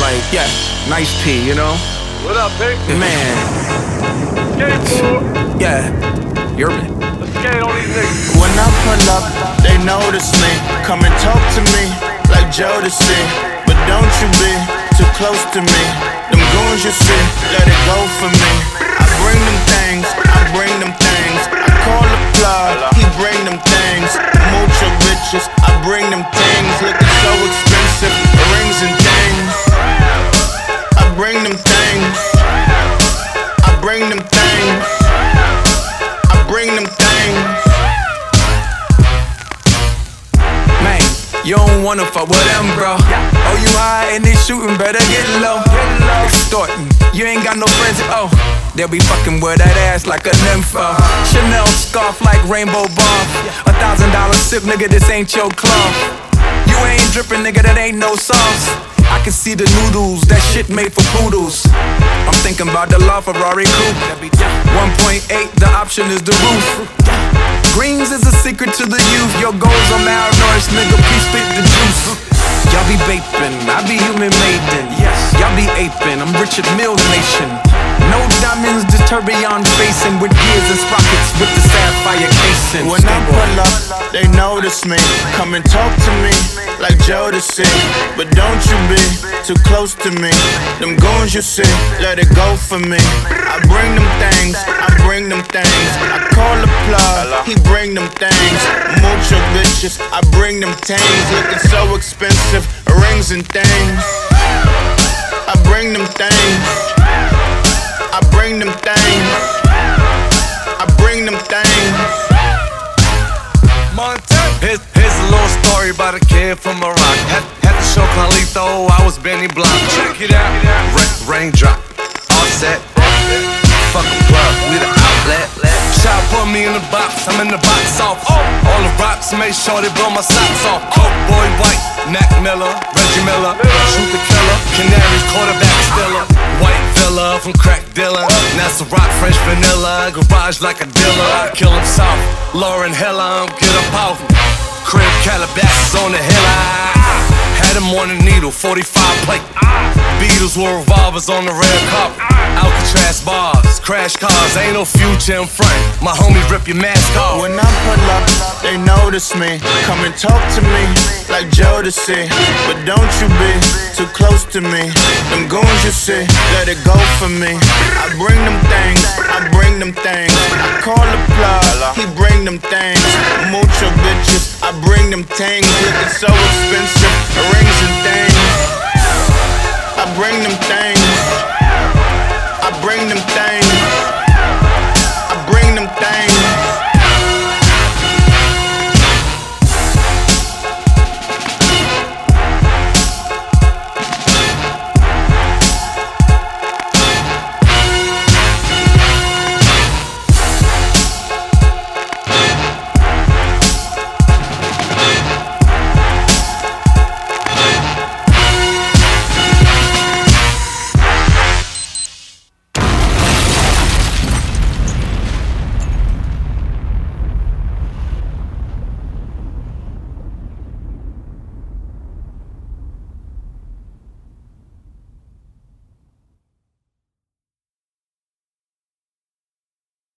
Like, yeah, nice P, you know? What up? Man, Skateboard. yeah. You're Let's skate on these niggas. When I pull up, they notice me. Come and talk to me like Jodeci. But don't you be too close to me. Them goons you see, let it go for me. I bring them things, I bring them things. I call the plug, things. I bring them things. I bring them things. Man, you don't wanna fuck with them, bro. Oh, you high and they shooting, better get low. Extorting, you ain't got no friends. Oh, they'll be fucking with that ass like a nympho. Chanel scarf like rainbow bar. A thousand dollar sip, nigga, this ain't your cloth. You ain't dripping, nigga, that ain't no sauce. I can see the noodles, that shit made for poodles. I'm thinking about the LaFerrari coupe. 1.8, the option is the roof. Greens is a secret to the youth. Your goals are malnourished, nigga. Please spit the juice. Y'all be vaping, I be human maiden. Yes, y'all be aping. I'm Richard Mills Nation. Just facing with gears and sprockets with the sapphire casing. When I pull up, they notice me. Come and talk to me like Jodeci. But don't you be too close to me. Them goons you see, let it go for me. I bring them things, I bring them things. I call the plug, he bring them things. Mucho bitches, I bring them things. Looking so expensive, rings and things. I bring them things. I bring them things. I bring them things. Montana. Here's, here's a little story about a kid from Morocco. Had, had to show Carlito I was Benny Blanco. Check it out. Ra- raindrop, offset. Fuck a plug, we the outlet. Shot put me in the box, I'm in the box off. Oh. All the rocks make sure they blow my socks off. Coke boy white, Mac Miller, Reggie Miller, shoot the killer, Canaries quarterback villa from crack dealer. That's a rock French vanilla, garage like a dealer. Kill him soft, Lauryn Hiller, get up off. Crib Calabasas on the hill. I had him on the needle, 45 plate. Beatles with revolvers on the red carpet. Alcatraz bars, crash cars, ain't no future in front. My homie rip your mask off. When I pull up, they notice me. Come and talk to me like Jodeci. But don't you be too close to me. Them goons you see, let it go for me. I bring them things, I bring them things. I call the plug, he bring them things. Mucho bitches, I bring them things. Looking so expensive, rings and things. I bring them things. Bring them things.